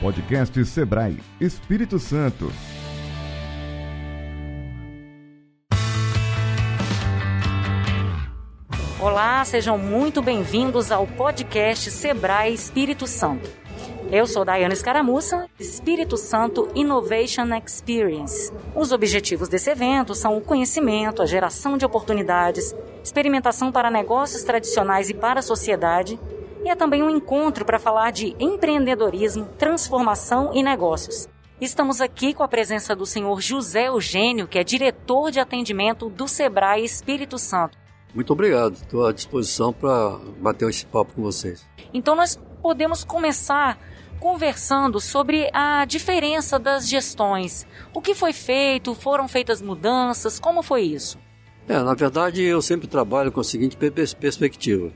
Podcast Sebrae Espírito Santo. Olá, sejam muito bem-vindos ao podcast Sebrae Espírito Santo. Eu sou Daiane Escaramuça, Espírito Santo Innovation Experience. Os objetivos desse evento são o conhecimento, a geração de oportunidades, experimentação para negócios tradicionais e para a sociedade, e é também um encontro para falar de empreendedorismo, transformação e negócios. Estamos aqui com a presença do senhor José Eugênio, que é diretor de atendimento do Sebrae Espírito Santo. Muito obrigado, estou à disposição para bater esse papo com vocês. Então nós podemos começar conversando sobre a diferença das gestões. O que foi feito? Foram feitas mudanças? Como foi isso? É, na verdade, eu sempre trabalho com a seguinte perspectiva.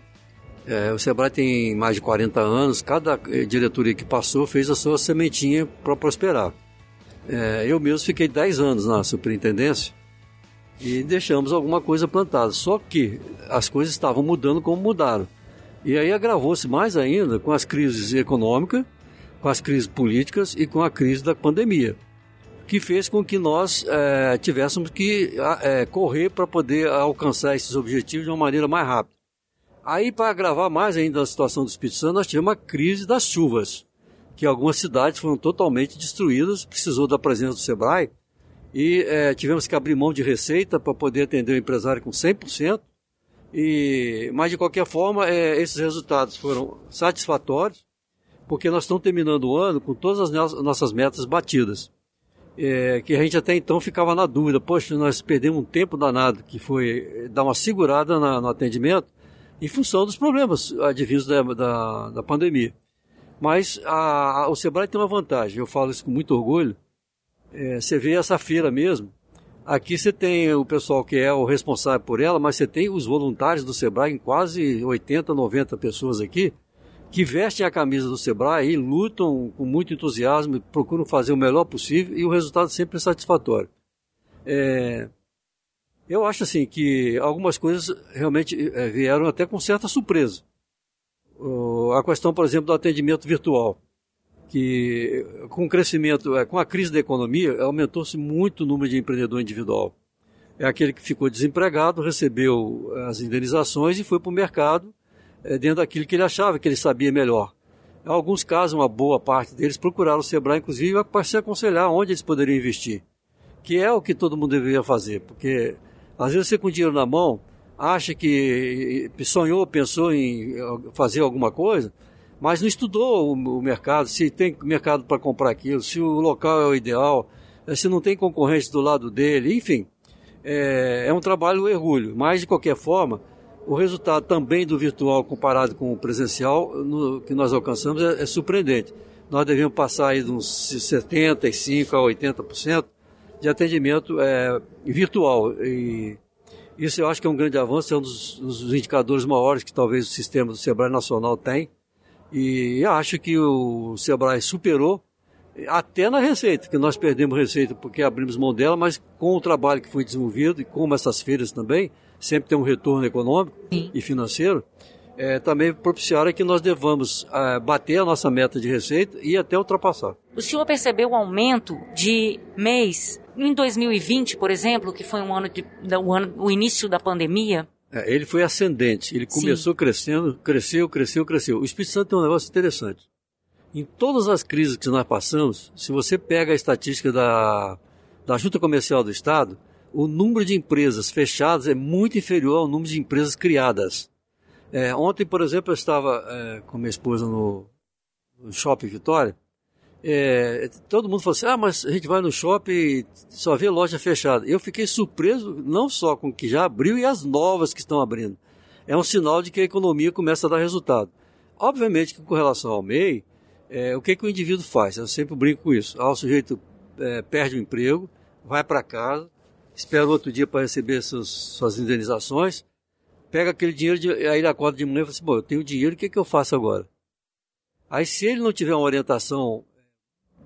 É, o Sebrae tem mais de 40 anos, cada eh, diretoria que passou fez a sua sementinha para prosperar. É, eu mesmo fiquei 10 anos na superintendência e deixamos alguma coisa plantada. Só que as coisas estavam mudando como mudaram. E aí agravou-se mais ainda com as crises econômicas com as crises políticas e com a crise da pandemia, que fez com que nós é, tivéssemos que é, correr para poder alcançar esses objetivos de uma maneira mais rápida. Aí, para agravar mais ainda a situação do Espírito Santo, nós tivemos uma crise das chuvas, que algumas cidades foram totalmente destruídas, precisou da presença do SEBRAE, e é, tivemos que abrir mão de receita para poder atender o empresário com 100%, e, mas de qualquer forma, é, esses resultados foram satisfatórios, porque nós estamos terminando o ano com todas as nossas metas batidas. É, que a gente até então ficava na dúvida, poxa, nós perdemos um tempo danado, que foi dar uma segurada na, no atendimento, em função dos problemas advindos da, da, da pandemia. Mas a, a, o Sebrae tem uma vantagem, eu falo isso com muito orgulho. É, você vê essa feira mesmo, aqui você tem o pessoal que é o responsável por ela, mas você tem os voluntários do Sebrae, em quase 80, 90 pessoas aqui, que vestem a camisa do Sebrae e lutam com muito entusiasmo, procuram fazer o melhor possível e o resultado sempre é satisfatório. É, eu acho assim que algumas coisas realmente é, vieram até com certa surpresa. a questão, por exemplo, do atendimento virtual, que com o crescimento, com a crise da economia, aumentou-se muito o número de empreendedor individual. É aquele que ficou desempregado, recebeu as indenizações e foi para o mercado dentro daquilo que ele achava que ele sabia melhor. Em alguns casos, uma boa parte deles procuraram o Sebrae, inclusive, para se aconselhar onde eles poderiam investir. Que é o que todo mundo deveria fazer, porque às vezes você com dinheiro na mão, acha que sonhou, pensou em fazer alguma coisa, mas não estudou o mercado, se tem mercado para comprar aquilo, se o local é o ideal, eh, se não tem concorrente do lado dele, enfim. É, é um trabalho errulho, mas de qualquer forma, o resultado também do virtual comparado com o presencial no, que nós alcançamos é, é, surpreendente. Nós devemos passar aí de uns 75% a 80% de atendimento é, virtual. E isso eu acho que é um grande avanço, é um dos, dos indicadores maiores que talvez o sistema do Sebrae Nacional tem. E eu acho que o Sebrae superou até na receita, que nós perdemos receita porque abrimos mão dela, mas com o trabalho que foi desenvolvido e como essas feiras também, sempre tem um retorno econômico Sim. e financeiro, é, também propiciaram que nós devamos é, bater a nossa meta de receita e até ultrapassar. O senhor percebeu o aumento de mês em 2020, por exemplo, que foi um ano de, um ano, o início da pandemia? É, ele foi ascendente, ele começou Sim. crescendo, cresceu, cresceu, cresceu. O Espírito Santo tem um negócio interessante. Em todas as crises que nós passamos, se você pega a estatística da, da Junta Comercial do Estado, o número de empresas fechadas é muito inferior ao número de empresas criadas. É, ontem, por exemplo, eu estava é, com minha esposa no, no Shopping Vitória. É, todo mundo falou assim: ah, mas a gente vai no shopping e só vê loja fechada. Eu fiquei surpreso, não só com o que já abriu e as novas que estão abrindo. É um sinal de que a economia começa a dar resultado. Obviamente que com relação ao MEI, é, o que, que o indivíduo faz? Eu sempre brinco com isso. Ah, o sujeito é, perde o emprego, vai para casa, espera outro dia para receber suas, indenizações, pega aquele dinheiro, de, aí ele acorda de manhã e fala assim, bom, eu tenho dinheiro, o que, que eu faço agora? Aí se ele não tiver uma orientação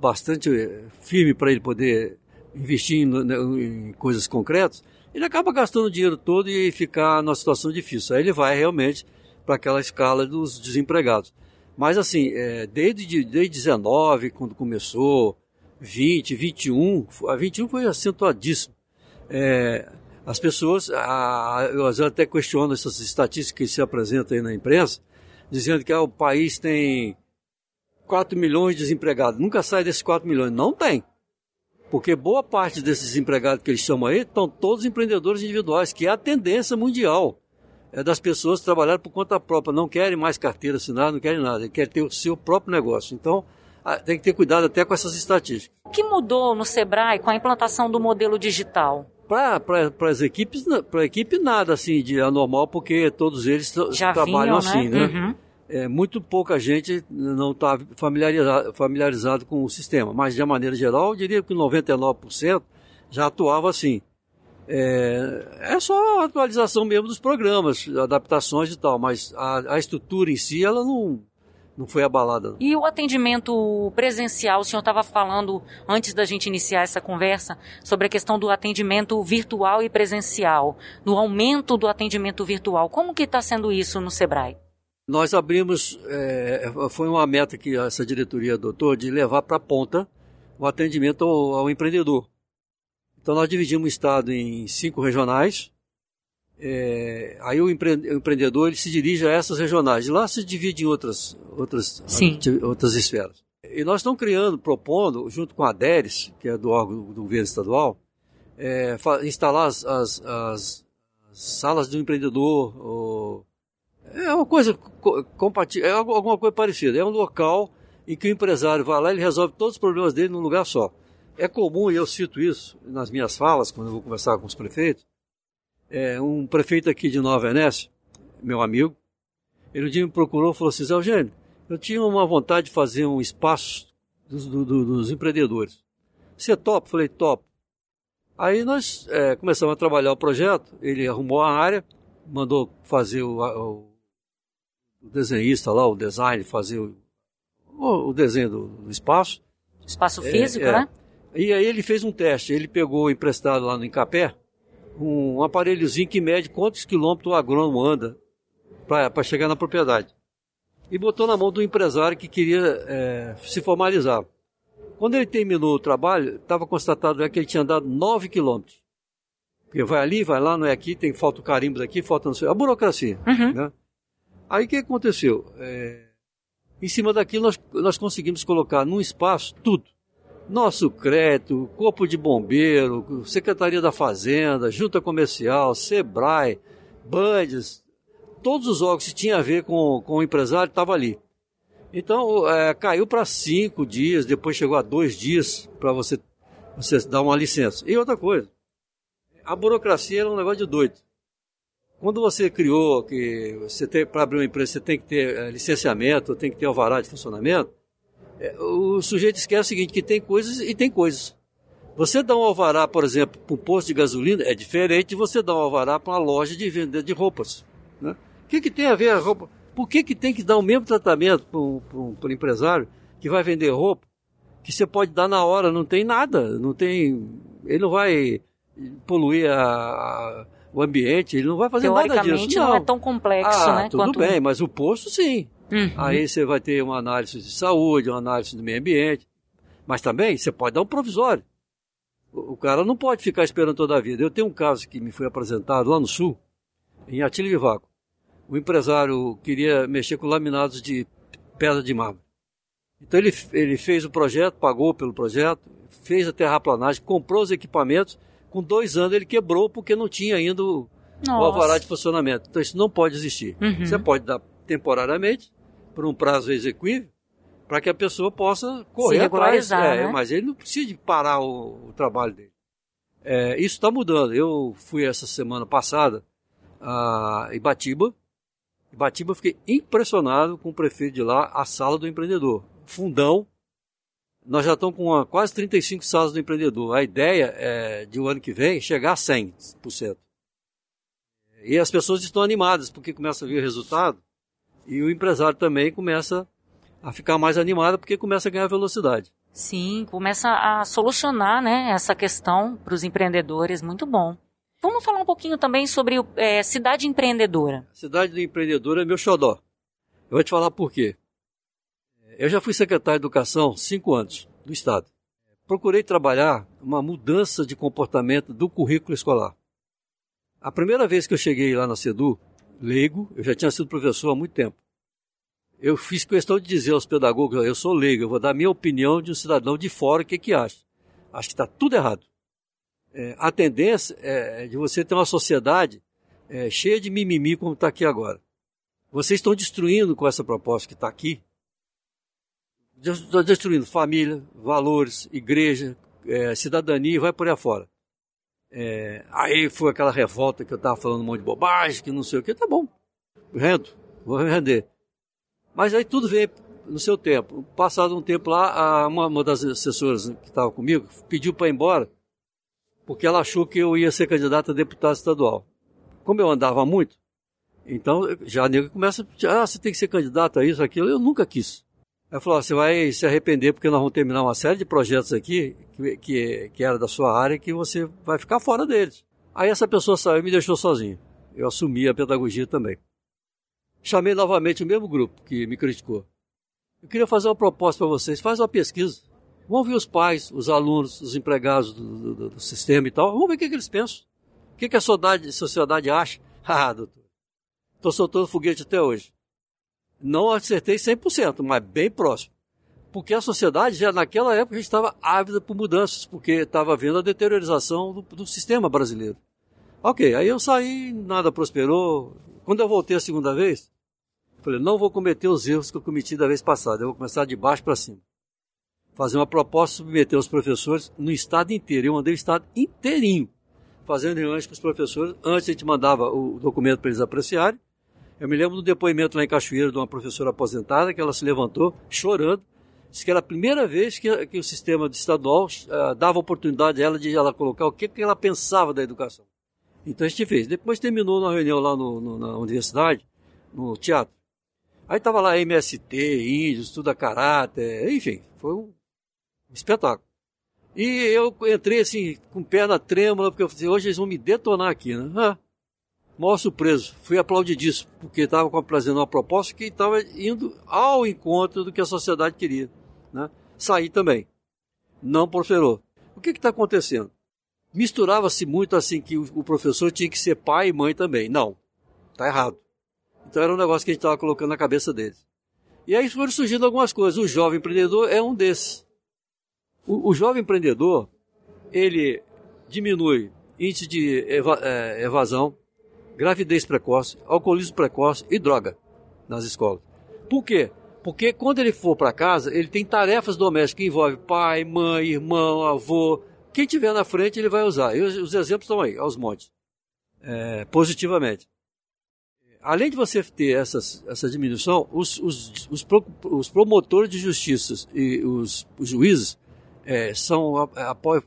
bastante eh, firme para ele poder investir em, né, em, coisas concretas, ele acaba gastando o dinheiro todo e ficar numa situação difícil. Aí ele vai realmente para aquela escala dos desempregados. Mas assim, é, desde, desde 19, quando começou, 20, 21, a 21 foi acentuadíssimo. É, as pessoas, a, eu até questiono essas estatísticas que se apresentam aí na imprensa, dizendo que ah, o país tem 4 milhões de desempregados. Nunca sai desses 4 milhões. Não tem. Porque boa parte desses empregados que eles chamam aí estão todos empreendedores individuais, que é a tendência mundial é das pessoas trabalhar por conta própria, não querem mais carteira assinada, não querem nada, querem ter o seu próprio negócio. Então, tem que ter cuidado até com essas estatísticas. O que mudou no Sebrae com a implantação do modelo digital? Para as equipes, para a equipe nada assim de anormal, porque todos eles Já trabalham vinham, assim, né? né? Uhum. É, muito pouca gente não está familiarizado, familiarizado com o sistema, mas de maneira geral, eu diria que 99% já atuava assim. É, é só a atualização mesmo dos programas, adaptações e tal, mas a, a estrutura em si, ela não, não foi abalada. E o atendimento presencial, o senhor estava falando antes da gente iniciar essa conversa sobre a questão do atendimento virtual e presencial, no aumento do atendimento virtual. Como que está sendo isso no Sebrae? Nós abrimos, é, foi uma meta que essa diretoria adotou de levar para a ponta o atendimento ao, ao empreendedor. Então nós dividimos o estado em cinco regionais. É, aí o, empre, o empreendedor ele se dirige a essas regionais. E lá se divide em outras, outras, Sim. outras esferas. E nós estamos criando, propondo, junto com a DERES, que é do órgão do governo estadual, é, instalar as, as- as- as salas do empreendedor. ou- é uma coisa co- compatível, é alguma coisa parecida. É um local em que o empresário vai lá e resolve todos os problemas dele num lugar só. É comum, e eu cito isso nas minhas falas, quando eu vou conversar com os prefeitos, é, um prefeito aqui de Nova Venécia, meu amigo, ele um dia me procurou e falou assim, Zé Eugênio, eu tinha uma vontade de fazer um espaço dos, do- do- dos empreendedores. Você topa? Falei, top. Aí nós é, começamos a trabalhar o projeto, ele arrumou a área, mandou fazer o, o- o desenhista lá, o design, fazer o, o- desenho do, do espaço. Espaço É, físico, é. né? E aí ele fez um teste, ele pegou emprestado lá no Incapé um aparelhozinho que mede quantos quilômetros o agrônomo anda para chegar na propriedade. E botou na mão do empresário que queria é, se formalizar. Quando ele terminou o trabalho, estava constatado já que ele tinha andado 9 quilômetros. Porque vai ali, vai lá, não é aqui, tem falta o carimbo daqui, falta não sei. A burocracia. Uhum. Né? Aí o que aconteceu? É, em cima daquilo nós, nós conseguimos colocar num espaço tudo. Nosso crédito, Corpo de Bombeiro, Secretaria da Fazenda, Junta Comercial, Sebrae, Bandes, todos os órgãos que tinham a ver com, com o empresário estavam ali. Então é, caiu para cinco dias, depois chegou a dois dias para você, você dar uma licença. E outra coisa, a burocracia era um negócio de doido. Quando você criou que você tem para abrir uma empresa você tem que ter eh, licenciamento, tem que ter alvará de funcionamento, eh, o sujeito esquece o seguinte, que tem coisas e tem coisas. Você dá um alvará, por exemplo, para um posto de gasolina, é diferente de você dar um alvará para uma loja de venda de roupas. Né? O que, que tem a ver a roupa? Por que, que tem que dar o mesmo tratamento para um, pra um- pra um empresário que vai vender roupa, que você pode dar na hora, não tem nada, não tem. Ele não vai poluir a- o ambiente, ele não vai fazer nada Teoricamente disso. não. é tão complexo, ah, né? tudo quanto... bem, mas o posto sim. Uhum. Aí você vai ter uma análise de saúde, uma análise do meio ambiente. Mas também você pode dar um provisório. O, cara não pode ficar esperando toda a vida. Eu tenho um caso que me foi apresentado lá no sul, em Atílio Vivaco. O empresário queria mexer com laminados de pedra de mármore. Então ele, ele fez o projeto, pagou pelo projeto, fez a terraplanagem, comprou os equipamentos. Com dois anos ele quebrou porque não tinha ainda o, o alvará de funcionamento. Então isso não pode existir. Uhum. Você pode dar temporariamente, por um prazo execuível, para que a pessoa possa correr Se atrás. É, né? Mas ele não precisa parar o, o trabalho dele. É, isso está mudando. Eu fui essa semana passada a Ibatiba. Ibatiba, fiquei impressionado com o prefeito de lá, a sala do empreendedor. Fundão. Nós já estamos com uma- quase 35 salas do empreendedor. A ideia é, de o ano que vem, chegar a 100%. E as pessoas estão animadas, porque começa a ver o resultado. E o empresário também começa a ficar mais animado, porque começa a ganhar velocidade. Sim, começa a solucionar né, essa questão para os empreendedores. Muito bom. Vamos falar um pouquinho também sobre é, cidade empreendedora. Cidade do empreendedor é meu xodó. Eu vou te falar por quê. Eu já fui secretário de Educação cinco anos do Estado. Procurei trabalhar uma mudança de comportamento do currículo escolar. A primeira vez que eu cheguei lá na CEDU, leigo, eu já tinha sido professor há muito tempo. Eu fiz questão de dizer aos pedagogos, eu sou leigo, eu vou dar minha opinião de um cidadão de fora, o que que acha. Acho que está tudo errado. É, a tendência é de você ter uma sociedade é, cheia de mimimi como está aqui agora. Vocês estão destruindo com essa proposta que está aqui, destruindo família, valores, igreja, é, cidadania, vai por aí afora. É, aí foi aquela revolta que eu estava falando um monte de bobagem, que não sei o que, tá bom, rendo, vou render. Mas aí tudo veio no seu tempo. Passado um tempo lá, uma, uma das assessoras que estava comigo pediu para ir embora, porque ela achou que eu ia ser candidato a deputado estadual. Como eu andava muito, então já a nega começa ah, você tem que ser candidato a isso, aquilo. Eu nunca quis. Ela falou, você vai se arrepender porque nós vamos terminar uma série de projetos aqui que, que, que era da sua área que você vai ficar fora deles. Aí essa pessoa saiu e me deixou sozinho. Eu assumi a pedagogia também. Chamei novamente o mesmo grupo que me criticou. Eu queria fazer uma proposta para vocês. Faz uma pesquisa. Vão ver os pais, os alunos, os empregados do, do, do sistema e tal. Vamos ver o que, que eles pensam. O que, que a sociedade, sociedade acha. Ah, doutor. Estou soltando foguete até hoje. Não acertei 100%, mas bem próximo. Porque a sociedade já naquela época estava ávida por mudanças, porque estava vendo a deteriorização do, do sistema brasileiro. Ok, aí eu saí, nada prosperou. Quando eu voltei a segunda vez, falei, não vou cometer os erros que eu cometi da vez passada, eu vou começar de baixo para cima. Fazer uma proposta, submeter os professores no estado inteiro. Eu mandei o estado inteirinho, fazendo reuniões com os professores. Antes a gente mandava o documento para eles apreciarem, eu me lembro do depoimento lá em Cachoeira de uma professora aposentada que ela se levantou chorando. Disse que era a primeira vez que, que o sistema estadual uh, dava oportunidade a ela de ela colocar o que, que ela pensava da educação. Então a gente fez. Depois terminou uma reunião lá no, no, na universidade, no teatro. Aí tava lá MST, índios, tudo a caráter, enfim, foi um espetáculo. E eu entrei assim, com perna trêmula, porque eu falei, hoje eles vão me detonar aqui, né? Ah, maior surpreso, fui aplaudidíssimo, porque estava fazendo uma proposta que estava indo ao encontro do que a sociedade queria. Né? Saí também. Não prosperou. O que está acontecendo? Misturava-se muito assim que o professor tinha que ser pai e mãe também. Não, está errado. Então era um negócio que a gente estava colocando na cabeça deles. E aí foram surgindo algumas coisas. O jovem empreendedor é um desses. O, o jovem empreendedor, ele diminui índice de eva, é, evasão, gravidez precoce, alcoolismo precoce e droga nas escolas. Por quê? Porque quando ele for para casa, ele tem tarefas domésticas que envolvem pai, mãe, irmão, avô. Quem tiver na frente, ele vai usar. E os, os exemplos estão aí, aos montes. É, positivamente. Além de você ter essas, essa diminuição, os, os, os, pro, os promotores de justiça e os, os juízes é, são apoiam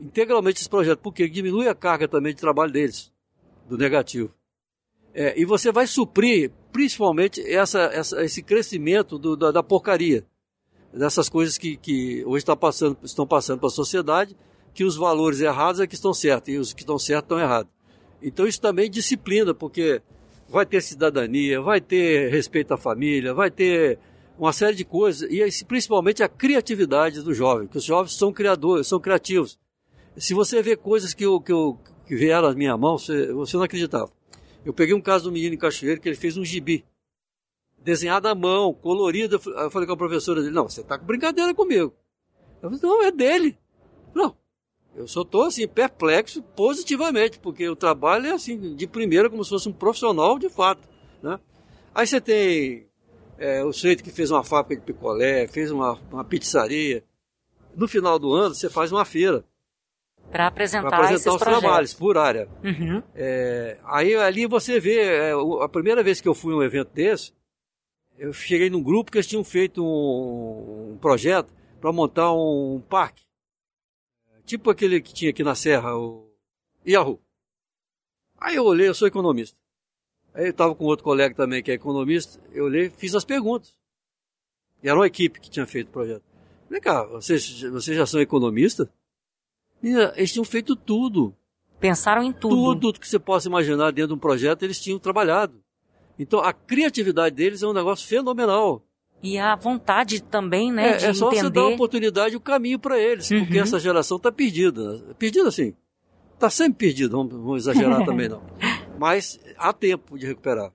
integralmente esse projeto, porque diminui a carga também de trabalho deles do negativo. É, e você vai suprir principalmente essa, essa, esse crescimento do, da, da, porcaria, dessas coisas que, que hoje tá passando, estão passando para a sociedade, que os valores errados é que estão certos e os que estão certos estão errados. Então isso também disciplina, porque vai ter cidadania, vai ter respeito à família, vai ter uma série de coisas, e principalmente a criatividade do jovem, que os jovens são criadores, são criativos. Se você vê coisas que que eu, que vieram à minha mão, você, você não acreditava. Eu peguei um caso do menino em Cachoeiro que ele fez um gibi. Desenhado à mão, colorido. Eu falei com a professora dele, não, você está com brincadeira comigo. Eu falei, não, é dele. Não, eu só estou assim, perplexo positivamente, porque o trabalho é assim, de primeira, como se fosse um profissional de fato. Né? Aí você tem é, o sujeito que fez uma fábrica de picolé, fez uma, uma pizzaria. No final do ano, você faz uma feira para apresentar, pra apresentar os projetos. trabalhos por área. Uhum. É, aí ali você vê, é, a primeira vez que eu fui a um evento desse, eu cheguei num grupo que eles tinham feito um, um projeto para montar um, um, parque. Tipo aquele que tinha aqui na Serra, o Yahoo. Aí eu olhei, eu sou economista. Aí eu estava com outro colega também que é economista, eu olhei fiz as perguntas. E era uma equipe que tinha feito o projeto. Vem cá, vocês, vocês já são economistas? Eles tinham feito tudo. Pensaram em tudo. Tudo que você possa imaginar dentro de um projeto, eles tinham trabalhado. Então a criatividade deles é um negócio fenomenal. E a vontade também, né, é, de é só entender. você dar a oportunidade e o caminho para eles, Uhum. porque essa geração está perdida. Perdida assim. Está sempre perdida, vamos, vamos exagerar também não. Mas há tempo de recuperar.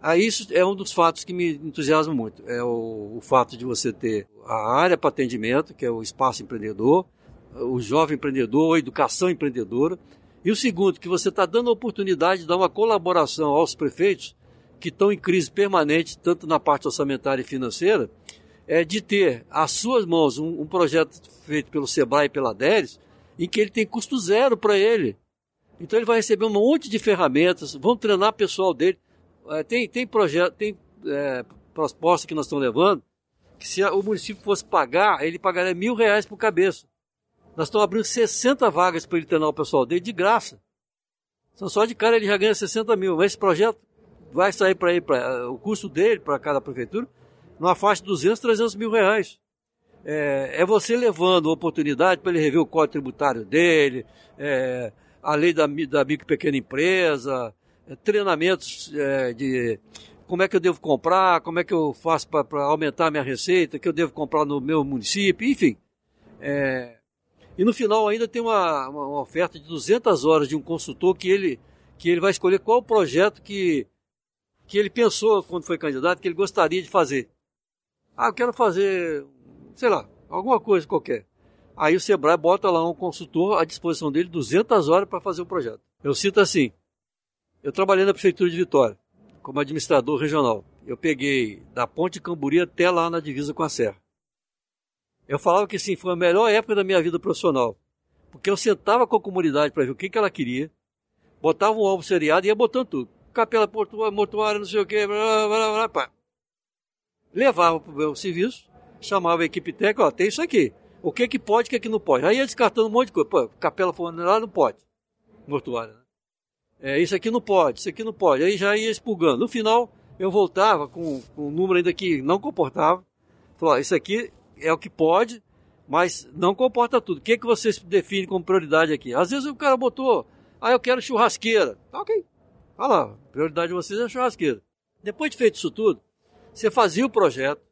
Aí isso é um dos fatos que me entusiasma muito. É o, o fato de você ter a área para atendimento, que é o espaço empreendedor, o jovem empreendedor, a educação empreendedora. E o segundo, que você está dando a oportunidade de dar uma colaboração aos prefeitos que estão em crise permanente, tanto na parte orçamentária e financeira, é de ter às suas mãos um, um projeto feito pelo Sebrae e pela DERES, em que ele tem custo zero para ele. Então ele vai receber um monte de ferramentas, vão treinar pessoal dele. É, tem tem projeto, tem é, proposta que nós estamos levando, que se o município fosse pagar, ele pagaria mil reais por cabeça. Nós estamos abrindo 60 vagas para ele treinar o pessoal dele de graça. Então só de cara ele já ganha 60 mil. Mas esse projeto vai sair para ele, pra, o custo dele para cada prefeitura, numa faixa de 200, 300 mil reais. É, é você levando a oportunidade para ele rever o código tributário dele, é, a lei da, da micro e pequena empresa, é, treinamentos é, de como é que eu devo comprar, como é que eu faço para aumentar a minha receita, que eu devo comprar no meu município, enfim. É, e no final ainda tem uma, uma, uma oferta de 200 horas de um consultor que ele, que ele vai escolher qual o projeto que, que ele pensou quando foi candidato, que ele gostaria de fazer. Ah, eu quero fazer, sei lá, alguma coisa qualquer. Aí o Sebrae bota lá um consultor à disposição dele 200 horas para fazer o projeto. Eu cito assim, eu trabalhei na Prefeitura de Vitória, como administrador regional. Eu peguei da Ponte Camburi até lá na divisa com a Serra. Eu falava que sim, foi a melhor época da minha vida profissional. Porque eu sentava com a comunidade para ver o que, que ela queria, botava um alvo seriado e ia botando tudo. Capela mortuária, não sei o que, blá, blá, blá, pá. Levava para o meu serviço, chamava a equipe técnica, ó, tem isso aqui. O que que pode, o que que não pode. Aí ia descartando um monte de coisa. Pô, capela funerária não pode. Mortuária, né? É, isso aqui não pode, isso aqui não pode. Aí já ia expurgando. No final, eu voltava com, com um número ainda que não comportava. Falou, ó, isso aqui é o que pode, mas não comporta tudo. O que, que vocês definem como prioridade aqui? Às vezes o cara botou, ah, eu quero churrasqueira. Tá ok. Olha lá, prioridade de vocês é churrasqueira. Depois de feito isso tudo, você fazia o projeto,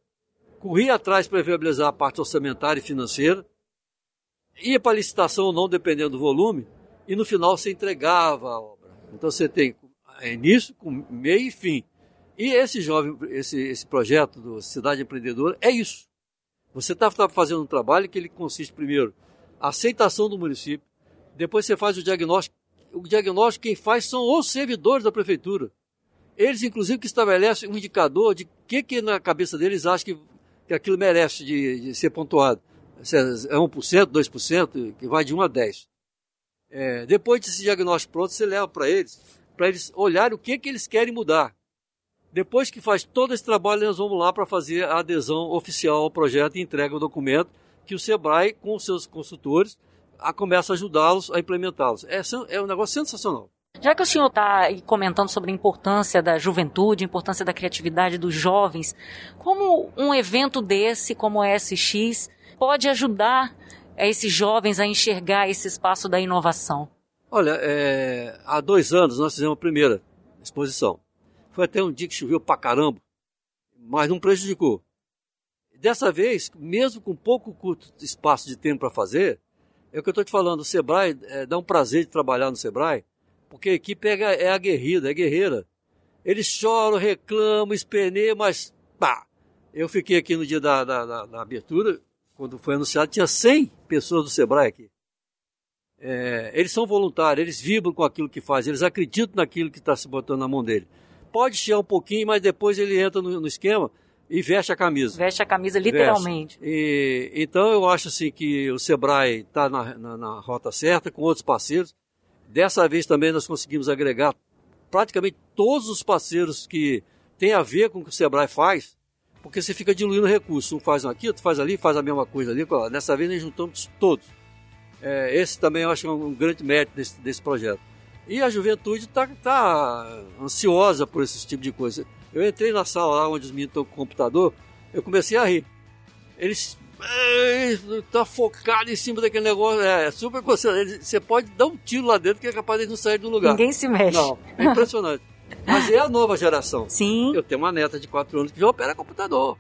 corria atrás para viabilizar a parte orçamentária e financeira, ia para licitação ou não, dependendo do volume, e no final você entregava a obra. Então você tem início, com meio e fim. E esse jovem, esse, esse projeto do Cidade Empreendedora é isso. Você está fazendo um trabalho que ele consiste primeiro aceitação do município, depois você faz o diagnóstico. O diagnóstico quem faz são os servidores da prefeitura. Eles, inclusive, que estabelecem um indicador de que, que na cabeça deles acham que, que aquilo merece de, de ser pontuado. Se é 1%, 2%, que vai de 1 a 10. É, depois desse diagnóstico pronto, você leva para eles, para eles olharem o que, que eles querem mudar. Depois que faz todo esse trabalho, nós vamos lá para fazer a adesão oficial ao projeto e entrega o documento que o Sebrae, com os seus consultores, a, começa a ajudá-los a implementá-los. É, é um negócio sensacional. Já que o senhor está comentando sobre a importância da juventude, a importância da criatividade dos jovens, como um evento desse, como o SX, pode ajudar esses jovens a enxergar esse espaço da inovação? Olha, é, há dois anos nós fizemos a primeira exposição. Foi até um dia que choveu pra caramba, mas não prejudicou. Dessa vez, mesmo com pouco curto espaço de tempo para fazer, é o que eu estou te falando, o Sebrae é, dá um prazer de trabalhar no Sebrae, porque a equipe é, é aguerrida, é guerreira. Eles choram, reclamam, esperneiam, mas pá! Eu fiquei aqui no dia da, da, da, da abertura, quando foi anunciado, tinha 100 pessoas do Sebrae aqui. É, eles são voluntários, eles vibram com aquilo que fazem, eles acreditam naquilo que está se botando na mão dele. Pode chiar um pouquinho, mas depois ele entra no, no esquema e veste a camisa. Veste a camisa literalmente. E, então eu acho assim que o Sebrae está na, na, na rota certa, com outros parceiros. Dessa vez também nós conseguimos agregar praticamente todos os parceiros que têm a ver com o que o Sebrae faz, porque você fica diluindo recursos. Um faz aqui, outro faz ali, faz a mesma coisa ali. Dessa vez nós juntamos todos. É, esse também eu acho um grande mérito desse, desse projeto. E a juventude está tá ansiosa por esse tipo de coisa. Eu entrei na sala lá onde os meninos estão com o computador, eu comecei a rir. Eles tá focado em cima daquele negócio, é, super concentrado. Você pode dar um tiro lá dentro que é capaz de não sair do lugar. Ninguém se mexe. Não, é impressionante. Mas é a nova geração. Sim. Eu tenho uma neta de 4 anos que já opera computador.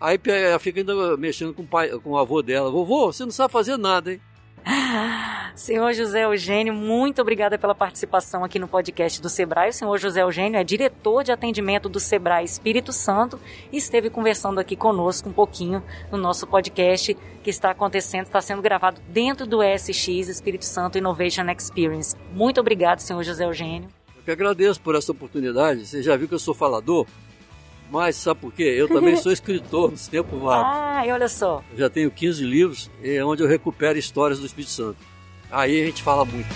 Aí ela fica ainda mexendo com o, pai, com o avô dela. Vovô, você não sabe fazer nada, hein? Senhor José Eugênio, muito obrigada pela participação aqui no podcast do Sebrae. O senhor José Eugênio é diretor de atendimento do Sebrae Espírito Santo e esteve conversando aqui conosco um pouquinho no nosso podcast que está acontecendo, está sendo gravado dentro do SX Espírito Santo Innovation Experience. Muito obrigado, senhor José Eugênio. Eu que agradeço por essa oportunidade. Você já viu que eu sou falador? Mas sabe por quê? Eu também sou escritor nos tempos vagos. Ah, olha só. Eu já tenho 15 livros, é onde eu recupero histórias do Espírito Santo. Aí a gente fala muito.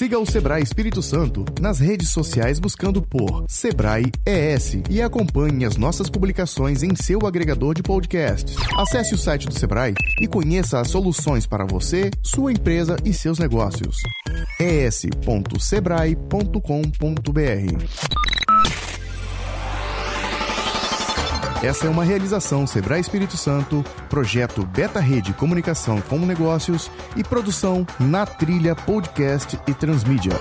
Siga o Sebrae Espírito Santo nas redes sociais buscando por Sebrae ES e acompanhe as nossas publicações em seu agregador de podcasts. Acesse o site do Sebrae e conheça as soluções para você, sua empresa e seus negócios. es.sebrae.com.br Essa é uma realização Sebrae Espírito Santo, projeto Beta Rede Comunicação com Negócios e produção na trilha podcast e transmídia.